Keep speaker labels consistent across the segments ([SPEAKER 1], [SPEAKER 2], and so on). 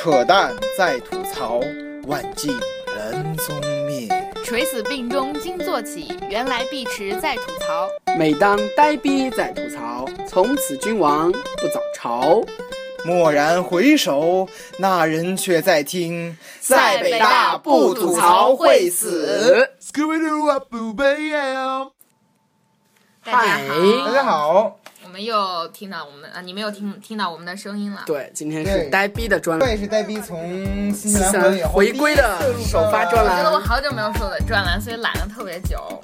[SPEAKER 1] 扯淡在吐槽，万径人踪灭。
[SPEAKER 2] 垂死病中惊坐起，原来碧池在吐槽。
[SPEAKER 3] 每当呆逼在吐槽，从此君王不早朝。
[SPEAKER 1] 蓦然回首，那人却在听，
[SPEAKER 2] 在北大不吐槽会死。大家好，
[SPEAKER 1] 大家好，
[SPEAKER 2] 我们又听到我们啊，你们又听听到我们的声音了。
[SPEAKER 3] 对，今天是呆逼的专栏，
[SPEAKER 1] 这也是呆逼从新西兰回
[SPEAKER 3] 归的首发专栏
[SPEAKER 2] 我觉得我好久没有说的专栏，所以懒了特别久。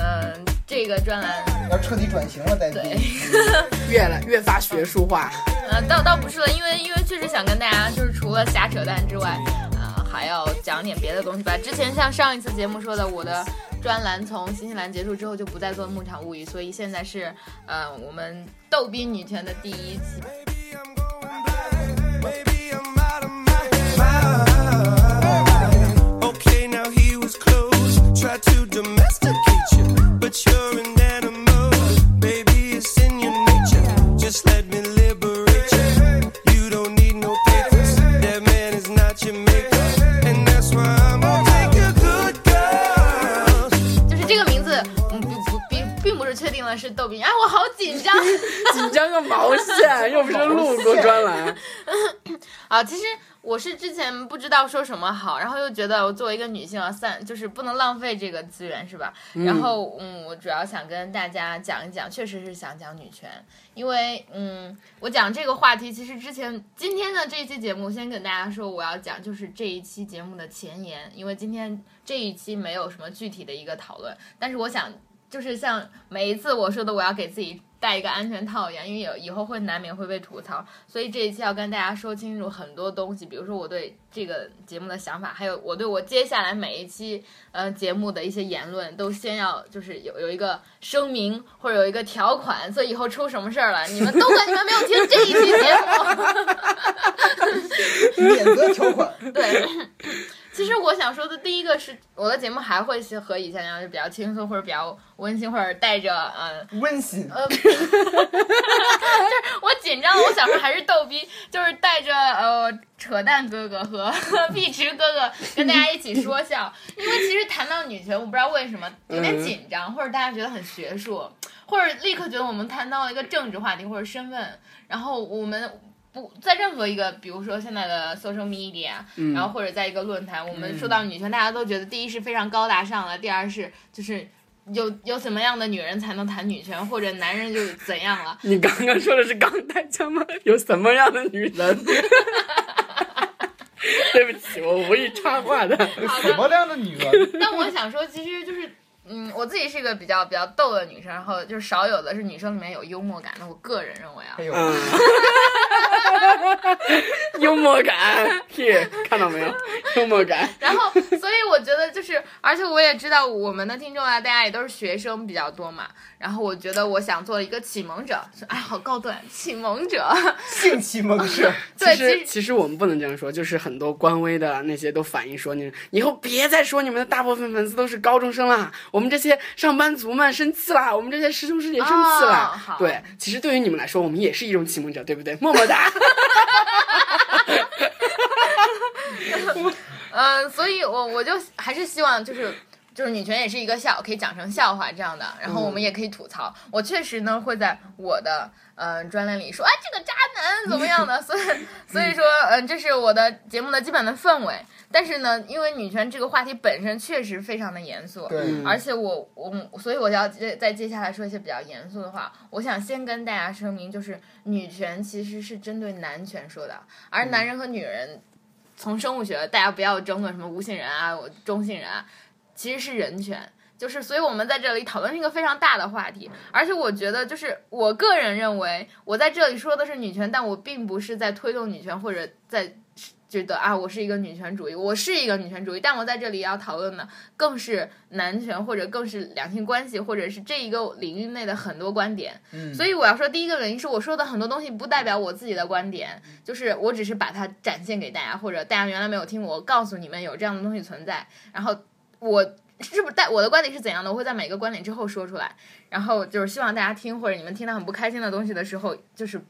[SPEAKER 2] 嗯，这个专栏
[SPEAKER 1] 要彻底转型了，呆
[SPEAKER 2] 对
[SPEAKER 1] 逼。
[SPEAKER 3] 越来越发学术化。
[SPEAKER 2] 呃，倒倒不是了，因为因为确实想跟大家就是除了瞎扯淡之外，呃，还要讲点别的东西吧。之前像上一次节目说的，我的专栏从新西兰结束之后就不再做牧场物语，所以现在是呃我们逗逼女权的第一期。
[SPEAKER 4] Okay, now
[SPEAKER 2] 定了是逗比，哎，我好紧张。
[SPEAKER 3] 紧张个毛线，又不是录过专栏。
[SPEAKER 2] 啊，其实我是之前不知道说什么好，然后又觉得我作为一个女性啊，散就是不能浪费这个资源，是吧？然后嗯，我主要想跟大家讲一讲，确实是想讲女权，因为嗯，我讲这个话题，其实之前今天的这一期节目，先跟大家说我要讲就是这一期节目的前言，因为今天这一期没有什么具体的一个讨论，但是我想就是像每一次我说的，我要给自己带一个安全套一样，因为有以后会难免会被吐槽，所以这一期要跟大家说清楚很多东西，比如说我对这个节目的想法，还有我对我接下来每一期呃节目的一些言论，都先要就是有有一个声明或者有一个条款，所以以后出什么事儿了，你们都怪你们没有听这一期节目。
[SPEAKER 1] 免责条款，
[SPEAKER 2] 对，其实我想说的第一个是，我的节目还会是和以前一样，就比较轻松或者比较温馨，或者带着呃
[SPEAKER 1] 温馨。
[SPEAKER 2] 呃，就是我紧张，我想说还是逗逼，就是带着呃扯淡哥哥和 碧池哥哥跟大家一起说笑，因为其实谈到女权，我不知道为什么有点紧张，或者大家觉得很学术，或者立刻觉得我们谈到了一个政治话题或者身份，然后我们。不在任何一个，比如说现在的 social media，、然后或者在一个论坛，我们说到女权，大家都觉得第一是非常高大上了，第二是就是有有什么样的女人才能谈女权，或者男人就怎样了。
[SPEAKER 3] 你刚刚说的是港台腔吗？有什么样的女人？对不起，我无意插话的。
[SPEAKER 1] 什么，样的女人？
[SPEAKER 2] 但我想说，其实就是。嗯，我自己是一个比较比较逗的女生，然后就是少有的是女生里面有幽默感的。我个人认为啊
[SPEAKER 1] 哎，
[SPEAKER 3] 幽默感，here 看到没有？幽默感。
[SPEAKER 2] 然后所以我觉得就是，而且我也知道我们的听众啊，大家也都是学生比较多嘛。然后我觉得我想做一个启蒙者，哎，好高端，启蒙者。
[SPEAKER 1] 性启蒙者。
[SPEAKER 2] 对，
[SPEAKER 3] 其实
[SPEAKER 2] 其实
[SPEAKER 3] 我们不能这样说，就是很多官微的那些都反映说，你以后别再说你们的大部分粉丝都是高中生啦，我们这些上班族们生气啦，我们这些师兄师姐生气啦。
[SPEAKER 2] 哦
[SPEAKER 3] 对，其实对于你们来说，我们也是一种启蒙者，对不对？么么哒。
[SPEAKER 2] 嗯，所以我我就还是希望就是。就是女权也是一个笑，可以讲成笑话这样的，然后我们也可以吐槽。我确实呢会在我的呃专栏里说，哎，这个渣男怎么样的，所以所以说，嗯、这是我的节目的基本的氛围。但是呢，因为女权这个话题本身确实非常的严肃，
[SPEAKER 1] 对，
[SPEAKER 2] 而且我我所以我要接再接下来说一些比较严肃的话。我想先跟大家声明，就是女权其实是针对男权说的，而男人和女人从生物学，大家不要争论什么无性人啊、我中性人啊，其实是人权。就是，所以我们在这里讨论是一个非常大的话题，而且我觉得，就是我个人认为，我在这里说的是女权，但我并不是在推动女权或者在觉得啊，我是一个女权主义，我是一个女权主义，但我在这里要讨论的更是男权，或者更是两性关系，或者是这一个领域内的很多观点。
[SPEAKER 1] 嗯
[SPEAKER 2] 所以我要说，第一个原因是我说的很多东西不代表我自己的观点，就是我只是把它展现给大家，或者大家原来没有听过，我告诉你们有这样的东西存在，然后我是不是带我的观点是怎样的，我会在每个观点之后说出来，然后就是希望大家听或者你们听到很不开心的东西的时候，就是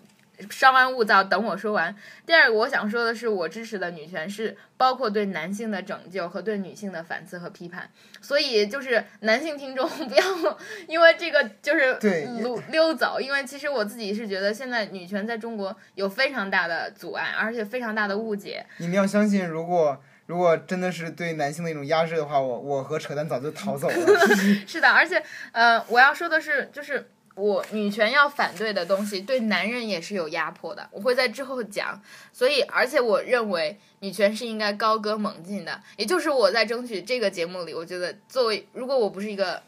[SPEAKER 2] 稍安勿躁，等我说完。第二个我想说的是，我支持的女权是包括对男性的拯救和对女性的反思和批判。所以就是男性听众不要因为这个就是
[SPEAKER 1] 对
[SPEAKER 2] 溜溜走，因为其实我自己是觉得现在女权在中国有非常大的阻碍，而且非常大的误解。
[SPEAKER 1] 你们要相信，如果如果真的是对男性的一种压制的话，我我和扯淡早就逃走了。
[SPEAKER 2] 是的，而且呃，我要说的是，就是我女权要反对的东西，对男人也是有压迫的，我会在之后讲。所以，而且我认为女权是应该高歌猛进的，也就是我在争取这个节目里，我觉得作为如果我不是一个。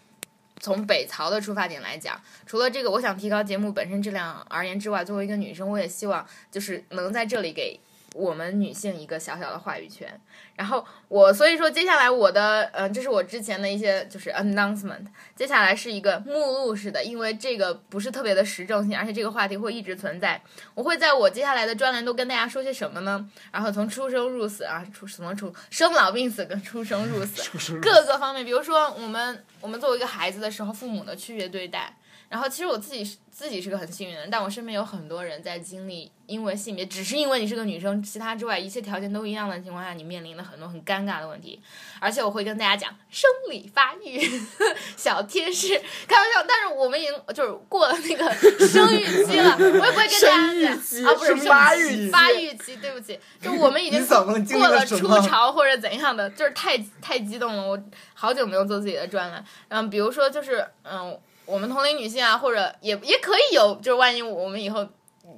[SPEAKER 2] 从北曹的出发点来讲，除了这个，我想提高节目本身质量而言之外，作为一个女生，我也希望就是能在这里给我们女性一个小小的话语权。然后我所以说，接下来我的呃，这是我之前的一些就是 announcement。接下来是一个目录式的，因为这个不是特别的实证性，而且这个话题会一直存在。我会在我接下来的专栏都跟大家说些什么呢？然后从出生入死啊，出什么出生老病死跟出生入死 各个方面，比如说我们我们作为一个孩子的时候，父母的区别对待。然后其实我自己是自己是个很幸运的人，但我身边有很多人在经历因为性别，只是因为你是个女生，其他之外一切条件都一样的情况下，你面临了很多很尴尬的问题。而且我会跟大家讲生理发育，小贴士，开玩笑。但是我们已经就是过了那个生育期了，我也不会跟大家讲啊，不是
[SPEAKER 3] 是发育期
[SPEAKER 2] 发育期，对不起，就我们已经过了初潮或者怎样的，就是太太激动了，我好久没有做自己的专栏。嗯，比如说就是嗯。我们同龄女性啊，或者也也可以有，就是万一我们以后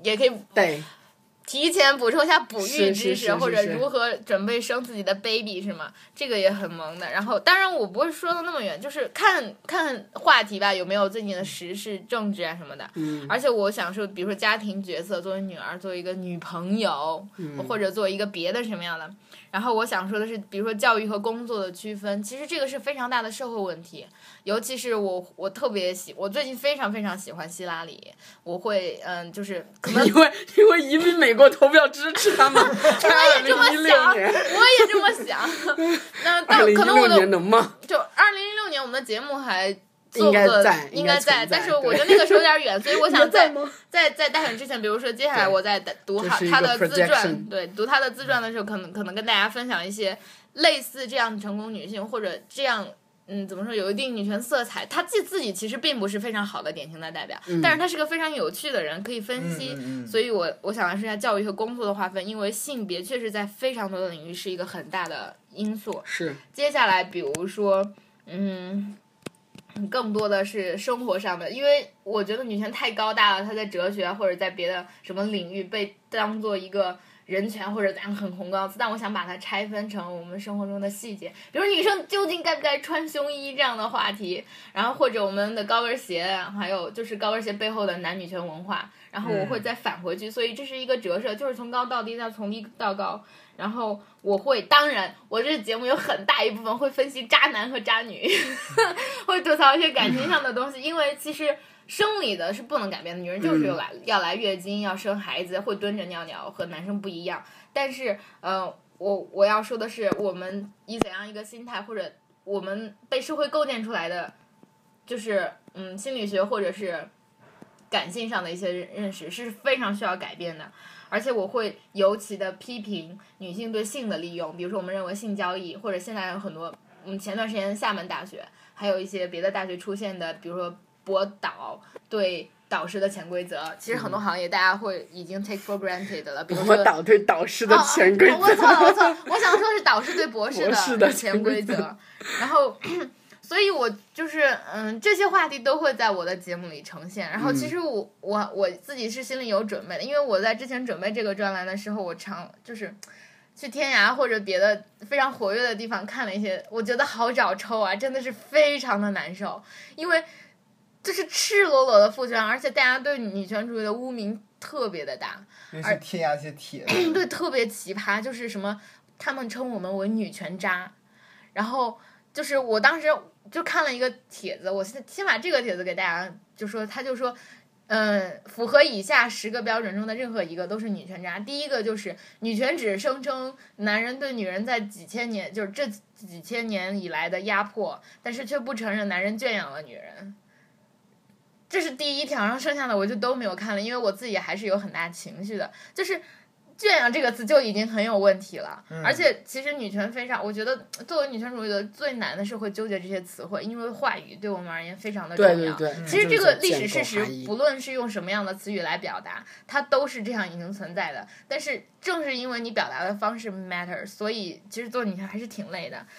[SPEAKER 2] 也可以
[SPEAKER 3] 对，
[SPEAKER 2] 提前补充一下哺育知识，或者如何准备生自己的 baby 是吗？这个也很萌的。然后，当然我不会说的那么远，就是看看话题吧，有没有最近的时事、政治啊什么的。
[SPEAKER 3] 嗯，
[SPEAKER 2] 而且我想说，比如说家庭角色，作为女儿，作为一个女朋友，
[SPEAKER 3] 嗯
[SPEAKER 2] 或者作为一个别的什么样的。然后我想说的是，比如说教育和工作的区分，其实这个是非常大的社会问题。尤其是我，我特别喜，我最近非常非常喜欢希拉里，我会嗯，就是可能
[SPEAKER 3] 因为因为移民美国投票支持他们，我
[SPEAKER 2] 也这么
[SPEAKER 3] 零一六
[SPEAKER 2] 想，我也这么想。那 但
[SPEAKER 3] 二零一
[SPEAKER 2] 可能我
[SPEAKER 3] 六年
[SPEAKER 2] 的
[SPEAKER 3] 能吗？
[SPEAKER 2] 就二零一六年我们的节目还做
[SPEAKER 3] 应该在应该
[SPEAKER 2] 在，但是我觉得那个时候有点远，所以我想 在？在在大选之前，比如说接下来我在读
[SPEAKER 3] 这是一个
[SPEAKER 2] 他他的自传，对，读他的自传的时候，可能可能跟大家分享一些类似这样的成功女性，或者这样。嗯，怎么说？有一定女权色彩，她自自己其实并不是非常好的典型的代表，但是她是个非常有趣的人，可以分析。
[SPEAKER 1] 嗯嗯嗯
[SPEAKER 2] 所以我我想来说一下教育和工作的划分，因为性别确实在非常多的领域是一个很大的因素。
[SPEAKER 3] 是，
[SPEAKER 2] 接下来，比如说，嗯，更多的是生活上的，因为我觉得女权太高大了，她在哲学或者在别的什么领域被当做一个人权或者怎样很宏高词，但我想把它拆分成我们生活中的细节，比如女生究竟该不该穿胸衣这样的话题，然后或者我们的高跟鞋，还有就是高跟鞋背后的男女权文化，然后我会再返回去，所以这是一个折射，就是从高到低，再从低到高。然后我会，当然，我这节目有很大一部分会分析渣男和渣女，会吐槽一些感情上的东西，因为其实生理的是不能改变的，女人就是有来、要来月经，要生孩子，会蹲着尿尿，和男生不一样。但是，呃，我我要说的是，我们以怎样一个心态，或者我们被社会构建出来的，就是嗯，心理学或者是感性上的一些认识是非常需要改变的。而且我会尤其的批评女性对性的利用，比如说我们认为性交易，或者现在有很多，嗯，前段时间厦门大学，还有一些别的大学出现的，比如说博导对导师的潜规则，其实很多行业大家会已经 take for granted 了，比如说
[SPEAKER 3] 我导对导师的潜规
[SPEAKER 2] 哦我
[SPEAKER 3] 则，
[SPEAKER 2] 错了，我错了，我想说的是导师对博士
[SPEAKER 3] 的
[SPEAKER 2] 潜
[SPEAKER 3] 潜规
[SPEAKER 2] 则，然后。所以，我就是嗯，这些话题都会在我的节目里呈现。然后，其实我我我自己是心里有准备的，因为我在之前准备这个专栏的时候，我常就是去天涯或者别的非常活跃的地方看了一些，我觉得好找抽啊，真的是非常的难受，因为这是赤裸裸的父权，而且大家对女权主义的污名特别的大。
[SPEAKER 1] 尤其是天涯那些帖子，
[SPEAKER 2] 对，特别奇葩，就是什么他们称我们为女权渣，然后就是我当时就看了一个帖子，我先先把这个帖子给大家就说，他就说。嗯，符合以下十个标准中的任何一个都是女权渣。第一个就是女权只声称男人对女人在几千年，就是这几千年以来的压迫，但是却不承认男人圈养了女人。这是第一条，然后剩下的我就都没有看了，因为我自己还是有很大情绪的，就是。圈养这个词就已经很有问题了，而且其实女权非常，我觉得作为女权主义者最难的是会纠结这些词汇，因为话语对我们而言非常的重要。
[SPEAKER 3] 对对对，
[SPEAKER 2] 其实这个历史事实不论是用什么样的词语来表达，它都是这样已经存在的。但是正是因为你表达的方式 matter，所以其实做女权还是挺累的。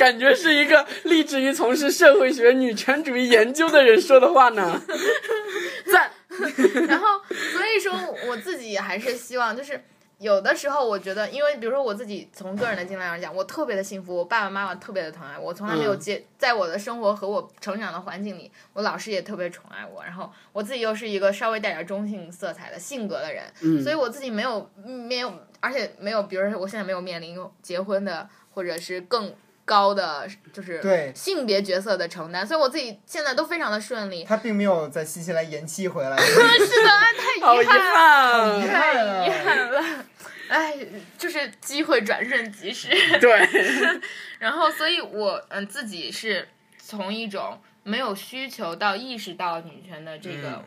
[SPEAKER 3] 感觉是一个立志于从事社会学女权主义研究的人说的话呢。赞，
[SPEAKER 2] 然后，所以说我自己还是希望，就是有的时候我觉得，因为比如说我自己从个人的经历来讲，我特别的幸福，我爸爸妈妈特别的疼爱我，从来没有
[SPEAKER 3] 嗯
[SPEAKER 2] 接，在我的生活和我成长的环境里，我老师也特别宠爱我，然后我自己又是一个稍微带点中性色彩的性格的人，
[SPEAKER 3] 嗯
[SPEAKER 2] 所以我自己没有没有，而且没有，比如说我现在没有面临结婚的，或者是更。高的就是
[SPEAKER 1] 对
[SPEAKER 2] 性别角色的承担，所以我自己现在都非常的顺利。
[SPEAKER 1] 他并没有在新西兰延期回来。
[SPEAKER 2] 是的，太
[SPEAKER 3] 好遗
[SPEAKER 2] 遗憾了。太遗憾了，哎，就是机会转瞬即逝。
[SPEAKER 3] 对，
[SPEAKER 2] 然后，所以我嗯自己是从一种没有需求到意识到女权的这个
[SPEAKER 1] 嗯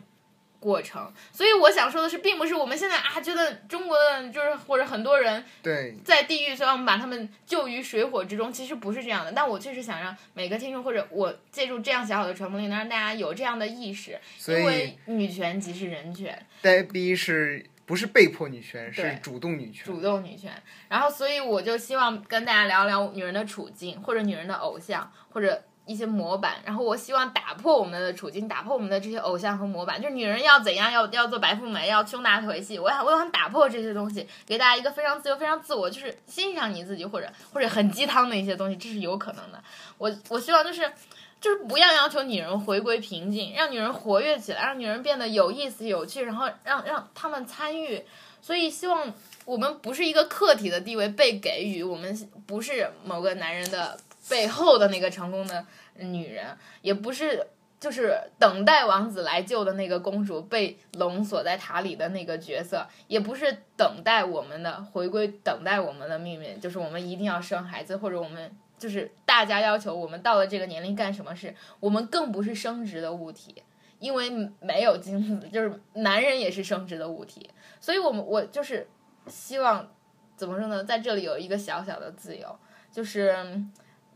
[SPEAKER 2] 过程。所以我想说的是，并不是我们现在啊觉得中国的就是或者很多人
[SPEAKER 1] 对，
[SPEAKER 2] 在地狱，所以我们把他们救于水火之中，其实不是这样的。但我确实想让每个听众或者我借助这样小小的传播力，能让大家有这样的意识，
[SPEAKER 1] 所
[SPEAKER 2] 因为
[SPEAKER 1] 以
[SPEAKER 2] 女权即是人权。
[SPEAKER 1] 呆逼是不是被迫女权，是主动女权。
[SPEAKER 2] 主动女权。然后，所以我就希望跟大家聊聊女人的处境，或者女人的偶像，或者一些模板。然后，我希望打破我们的处境，打破我们的这些偶像和模板。就是女人要怎样，要要做白富美，要胸大腿细。我想，我想打破这些东西，给大家一个非常自由、非常自我，就是欣赏你自己，或者或者很鸡汤的一些东西，这是有可能的。我我希望就是。就是不要要求女人回归平静，让女人活跃起来，让女人变得有意思、有趣，然后让让她们参与。所以希望我们不是一个客体的地位被给予，我们不是某个男人的背后的那个成功的女人，也不是就是等待王子来救的那个公主被龙锁在塔里的那个角色，也不是等待我们的回归，等待我们的命运，就是我们一定要生孩子，或者我们就是大家要求我们到了这个年龄干什么事，我们更不是生殖的物体。因为没有精子，就是男人也是生殖的物体，所以我们我就是希望怎么说呢，在这里有一个小小的自由，就是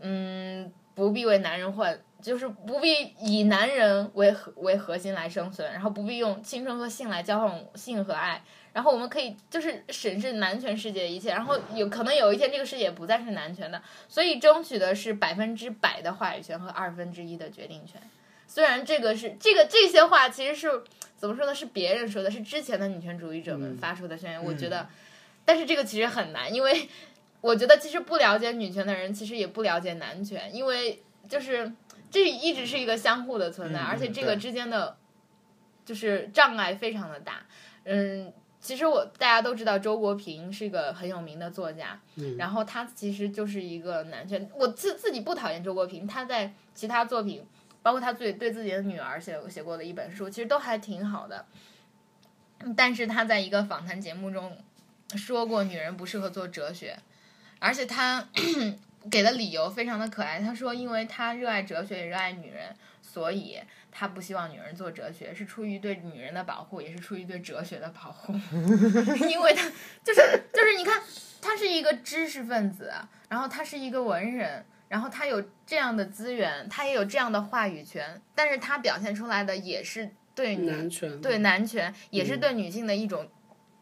[SPEAKER 2] 嗯，不必为男人换，就是不必以男人为核为核心来生存，然后不必用青春和性来交换性和爱，然后我们可以就是审视男权世界的一切，然后有可能有一天这个世界不再是男权的，所以争取的是百分之百的话语权和二分之一的决定权。虽然这个是这个这些话其实是怎么说呢？是别人说的，是之前的女权主义者们发出的宣言。我觉得，但是这个其实很难，因为 我觉得其实不了解女权的人，其实也不了解男权，因为就是这一直是一个相互的存在，
[SPEAKER 1] 嗯
[SPEAKER 2] 而且这个之间的就是障碍非常的大。嗯，其实我大家都知道周国平是一个很有名的作家，然后他其实就是一个男权。我自自己不讨厌周国平，他在其他作品。包括他自己对自己的女儿写写过的一本书，其实都还挺好的。但是他在一个访谈节目中说过，女人不适合做哲学，而且他 给的理由非常的可爱。他说，因为他热爱哲学，也热爱女人，所以他不希望女人做哲学，是出于对女人的保护，也是出于对哲学的保护。因为他就是就是你看，他是一个知识分子，然后他是一个文人。然后他有这样的资源，他也有这样的话语权，但是他表现出来的也是对
[SPEAKER 3] 男权
[SPEAKER 2] 对男权，也是对女性的一种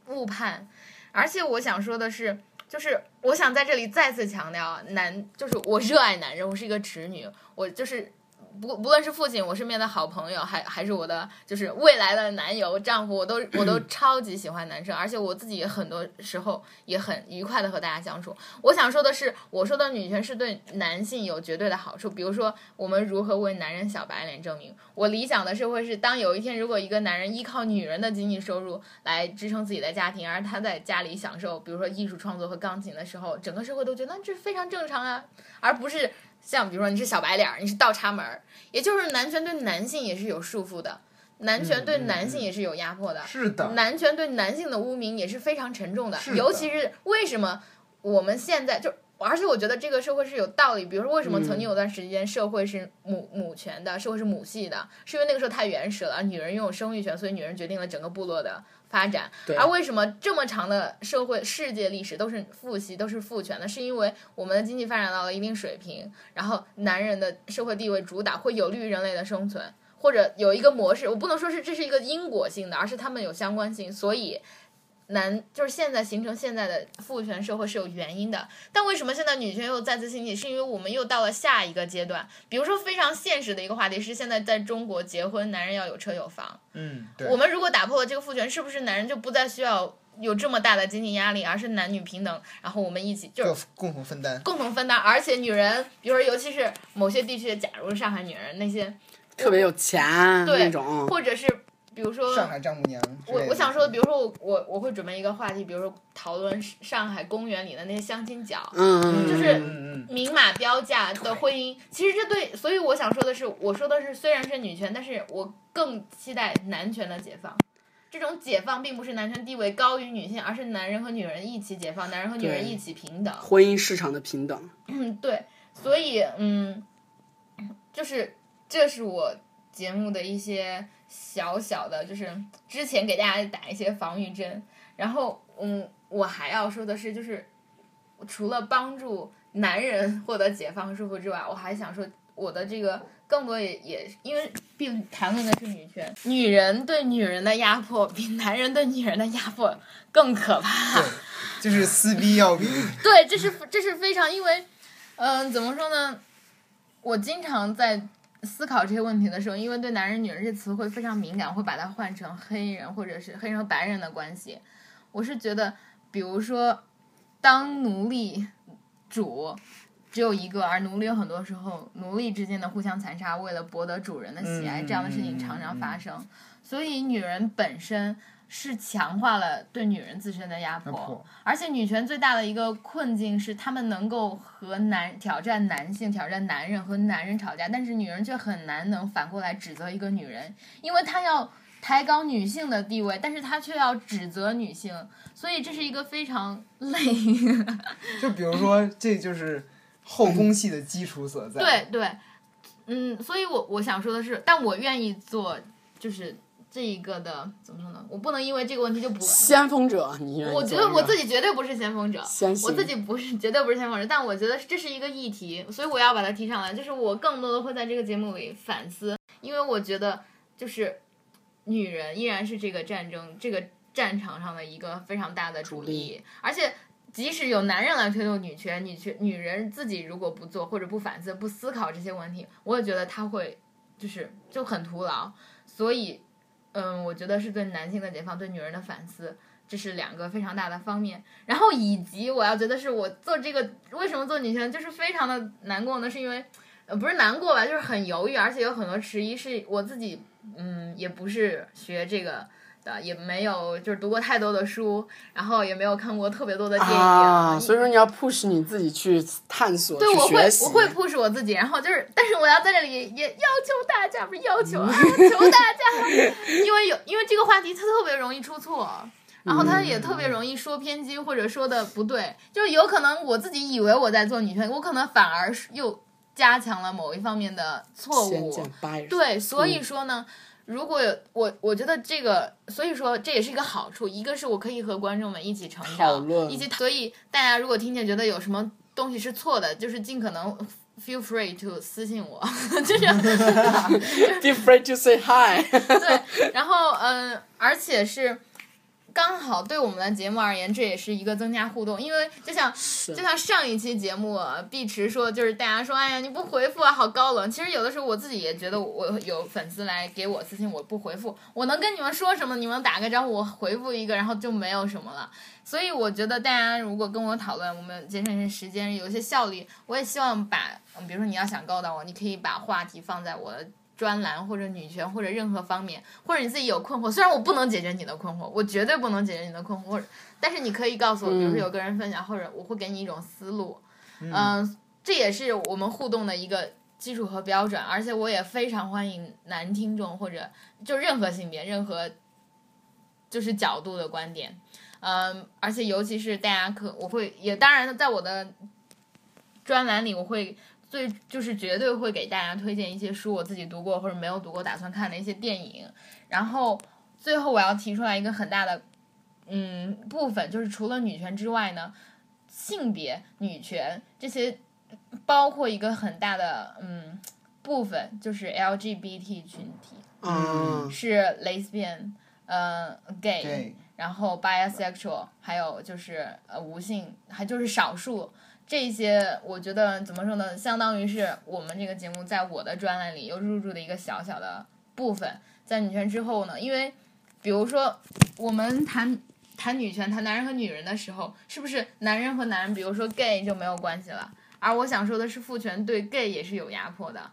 [SPEAKER 2] 误判。而且我想说的是，就是我想在这里再次强调，男就是我热爱男人，我是一个直女，我就是。不不论是父亲，我身边的好朋友，还还是我的就是未来的男友、丈夫，我都我都 超级喜欢男生，而且我自己也很多时候也很愉快的和大家相处。我想说的是，我说的女权是对男性有绝对的好处，比如说我们如何为男人小白脸证明。我理想的社会是，当有一天如果一个男人依靠女人的经济收入来支撑自己的家庭，而他在家里享受，比如说艺术创作和钢琴的时候，整个社会都觉得这非常正常啊，而不是像比如说你是小白脸儿，你是倒插门儿，也就是男权对男性也是有束缚的，男权对男性也是有压迫的，
[SPEAKER 1] 是的，
[SPEAKER 2] 男权对男性的污名也是非常沉重的，
[SPEAKER 1] 的
[SPEAKER 2] 尤其是为什么我们现在就而且我觉得这个社会是有道理，比如说为什么曾
[SPEAKER 3] 嗯。
[SPEAKER 2] 经有段时间社会是母母权的，社会是母系的，是因为那个时候太原始了，女人拥有生育权，所以女人决定了整个部落的发展。
[SPEAKER 3] 对
[SPEAKER 2] 而为什么这么长的社会世界历史都是父系都是父权的？是因为我们的经济发展到了一定水平，然后男人的社会地位主导会有利于人类的生存，或者有一个模式，我不能说是这是一个因果性的，而是他们有相关性，所以。男就是现在形成现在的父权社会是有原因的，但为什么现在女权又再次兴起？是因为我们又到了下一个阶段。比如说非常现实的一个话题是，现在在中国结婚，男人要有车有房。
[SPEAKER 1] 嗯，对，
[SPEAKER 2] 我们如果打破了这个父权，是不是男人就不再需要有这么大的经济压力，而是男女平等，然后我们一起就是
[SPEAKER 1] 共同分担。
[SPEAKER 2] 共同分担？而且女人，比如说尤其是某些地区，假如上海女人那些，
[SPEAKER 3] 特别有钱
[SPEAKER 2] 对
[SPEAKER 3] 那种，
[SPEAKER 2] 或者是比如说
[SPEAKER 1] 上海丈母娘
[SPEAKER 2] 我我想说，比如说我我我会准备一个话题，比如说讨论上海公园里的那些相亲角，
[SPEAKER 3] 嗯，
[SPEAKER 2] 就是明码标价的婚姻，其实这对，所以我想说的是，我说的是虽然是女权，但是我更期待男权的解放。这种解放并不是男权地位高于女性，而是男人和女人一起解放，男人和女人一起平等。
[SPEAKER 3] 婚姻市场的平等，
[SPEAKER 2] 嗯，对，所以嗯，就是这是我节目的一些小小的，就是之前给大家打一些防御针，然后嗯，我还要说的是，就是除了帮助男人获得解放和束缚之外，我还想说我的这个更多也也因为并谈论的是女权，女人对女人的压迫比男人对女人的压迫更可怕。
[SPEAKER 1] 对，就是撕逼要比
[SPEAKER 2] 对，这是这是非常，因为，嗯、怎么说呢？我经常在思考这些问题的时候，因为对男人、女人这词汇非常敏感，会把它换成黑人或者是黑人和白人的关系。我是觉得，比如说，当奴隶主只有一个，而奴隶有很多时候，奴隶之间的互相残杀，为了博得主人的喜爱，
[SPEAKER 1] 嗯
[SPEAKER 2] 这样的事情常常发生。所以，女人本身是强化了对女人自身的压迫。而且女权最大的一个困境是，她们能够和男挑战男性、挑战男人和男人吵架，但是女人却很难能反过来指责一个女人，因为她要抬高女性的地位，但是她却要指责女性，所以这是一个非常累。
[SPEAKER 1] 就比如说，这就是后宫戏的基础所在。
[SPEAKER 2] 对对，嗯，所以我我想说的是，但我愿意做，就是这一个的怎么说呢？我不能因为这个问题就不。
[SPEAKER 3] 先锋者，你
[SPEAKER 2] 我觉得我自己绝对不是先锋者，我自己不是绝对不是先锋者，但我觉得这是一个议题，所以我要把它提上来。就是我更多的会在这个节目里反思，因为我觉得就是女人依然是这个战争这个战场上的一个非常大的主
[SPEAKER 3] 力，
[SPEAKER 2] 而且。即使有男人来推动女权，女权女人自己如果不做或者不反思、不思考这些问题，我也觉得她会就是就很徒劳。所以，嗯，我觉得是对男性的解放，对女人的反思，这是两个非常大的方面。然后以及我要觉得是我做这个为什么做女权，就是非常的难过呢？是因为呃不是难过吧，就是很犹豫，而且有很多迟疑。是我自己嗯也不是学这个的，也没有就是读过太多的书，然后也没有看过特别多的电影。
[SPEAKER 3] 啊，所以说你要 push 你自己去探索，
[SPEAKER 2] 对，我会。我会 push 我自己，然后就是，但是我要在这里也也要求大家，不是要求啊，求大家，因为有因为这个话题它特别容易出错，然后它也特别容易说偏激或者说的不对，就是有可能我自己以为我在做女权，我可能反而是又加强了某一方面的错误。对，所以说呢，如果有我，我觉得这个，所以说这也是一个好处。一个是我可以和观众们一起成长，
[SPEAKER 3] 讨论
[SPEAKER 2] 一起，所以大家如果听见觉得有什么东西是错的，就是尽可能 feel free to 私信我，就是
[SPEAKER 3] Be afraid to say hi。
[SPEAKER 2] 对，然后嗯、呃而且是。刚好对我们的节目而言，这也是一个增加互动，因为就像就像上一期节目，碧池说，就是大家说，哎呀，你不回复啊，好高冷。其实有的时候我自己也觉得，我有粉丝来给我私信，我不回复，我能跟你们说什么？你们打个招呼，我回复一个，然后就没有什么了。所以我觉得大家如果跟我讨论，我们节省一些时间，有一些效率，我也希望把，嗯比如说你要想告到我，你可以把话题放在我的。专栏或者女权或者任何方面，或者你自己有困惑，虽然我不能解决你的困惑，我绝对不能解决你的困惑，或者但是你可以告诉我，比如说有个人分享，或者我会给你一种思路，嗯、这也是我们互动的一个基础和标准，而且我也非常欢迎男听众或者就任何性别、任何就是角度的观点，嗯，而且尤其是大家可我会也当然在我的专栏里，我会最就是绝对会给大家推荐一些书，我自己读过或者没有读过，打算看的一些电影。然后最后我要提出来一个很大的嗯部分，就是除了女权之外呢，性别、女权这些包括一个很大的嗯部分，就是 LGBT 群体，
[SPEAKER 3] 嗯
[SPEAKER 2] 是 lesbian，呃 gay，, 然后 bisexual，还有就是呃无性，还就是少数。这些我觉得怎么说呢，相当于是我们这个节目在我的专栏里又入驻的一个小小的部分。在女权之后呢，因为比如说我们谈谈女权、谈男人和女人的时候，是不是男人和男人，比如说 gay 就没有关系了？而我想说的是，父权对 gay 也是有压迫的，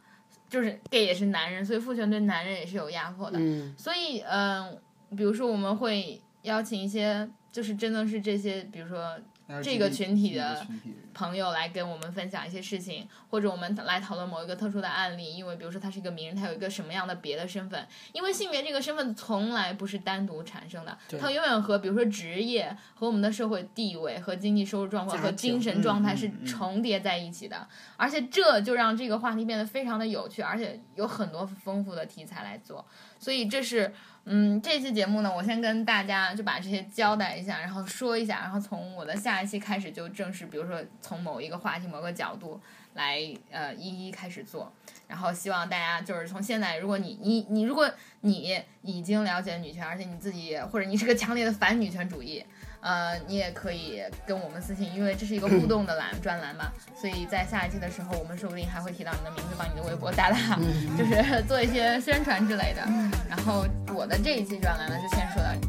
[SPEAKER 2] 就是 gay 也是男人，所以父权对男人也是有压迫的。
[SPEAKER 3] 嗯
[SPEAKER 2] 所以，嗯、比如说我们会邀请一些，就是真的是这些，比如说这个群体的朋友来跟我们分享一些事情，或者我们来讨论某一个特殊的案例，因为比如说他是一个名人，他有一个什么样的别的身份，因为性别这个身份从来不是单独产生的，它永远和比如说职业和我们的社会地位和经济收入状况和精神状态是重叠在一起的，而且这就让这个话题变得非常的有趣，而且有很多丰富的题材来做，所以这是。嗯，这期节目呢，我先跟大家就把这些交代一下，然后说一下，然后从我的下一期开始就正式，比如说从某一个话题、某个角度来呃一一开始做，然后希望大家就是从现在，如果你你你如果你已经了解女权，而且你自己或者你是个强烈的反女权主义，呃，你也可以跟我们私信，因为这是一个互动的栏专栏嘛，所以在下一期的时候，我们说不定还会提到你的名字，帮你的微博打打，就是做一些宣传之类的。然后我的这一期专栏呢，就先说到这里。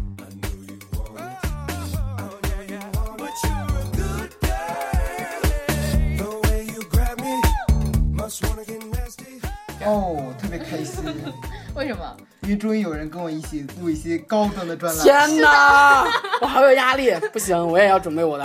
[SPEAKER 4] But you're a good girl. The way you grab me, must wanna get nasty.
[SPEAKER 1] 哦，特别开心，
[SPEAKER 2] 为什么？
[SPEAKER 1] 因为终于有人跟我一起录一些高端的专栏。
[SPEAKER 3] 天哪，我好有压力，不行，我也要准备我的。